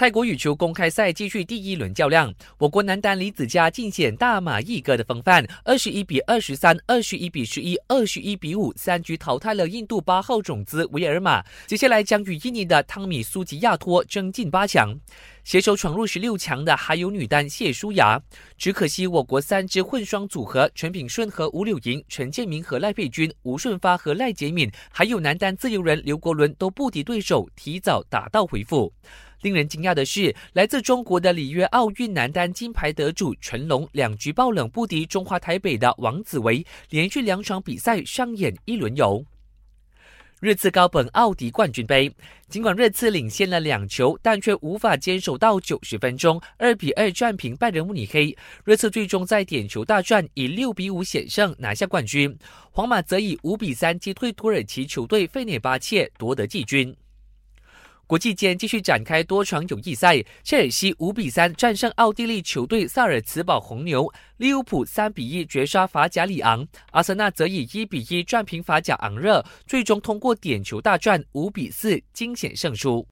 泰国羽球公开赛继续第一轮较量，我国男单李子嘉尽显大马一哥的风范，二十一比二十三、二十一比十一、二十一比五，三局淘汰了印度八号种子维尔玛。接下来将与印尼的汤米苏吉亚托争进八强，携手闯入十六强的还有女单谢淑雅。只可惜我国三支混双组合陈炳顺和吴柳莹、陈建明和赖佩君、吴顺发和赖洁敏，还有男单自由人刘国伦都不敌对手，提早打道回府。令人惊讶的是，来自中国的里约奥运男单金牌得主陈龙两局爆冷不敌中华台北的王子维，连续两场比赛上演一轮游。热刺高本奥迪冠军杯，尽管热刺领先了两球，但却无法坚守到九十分钟，二比二战平拜仁慕尼黑。热刺最终在点球大战以六比五险胜拿下冠军，皇马则以五比三击退土耳其球队费内巴切夺得季军。国际间继续展开多场友谊赛，切尔西五比三战胜奥地利球队萨尔茨堡红牛，利物浦三比一绝杀法甲里昂，阿森纳则以一比一战平法甲昂热，最终通过点球大战五比四惊险胜出。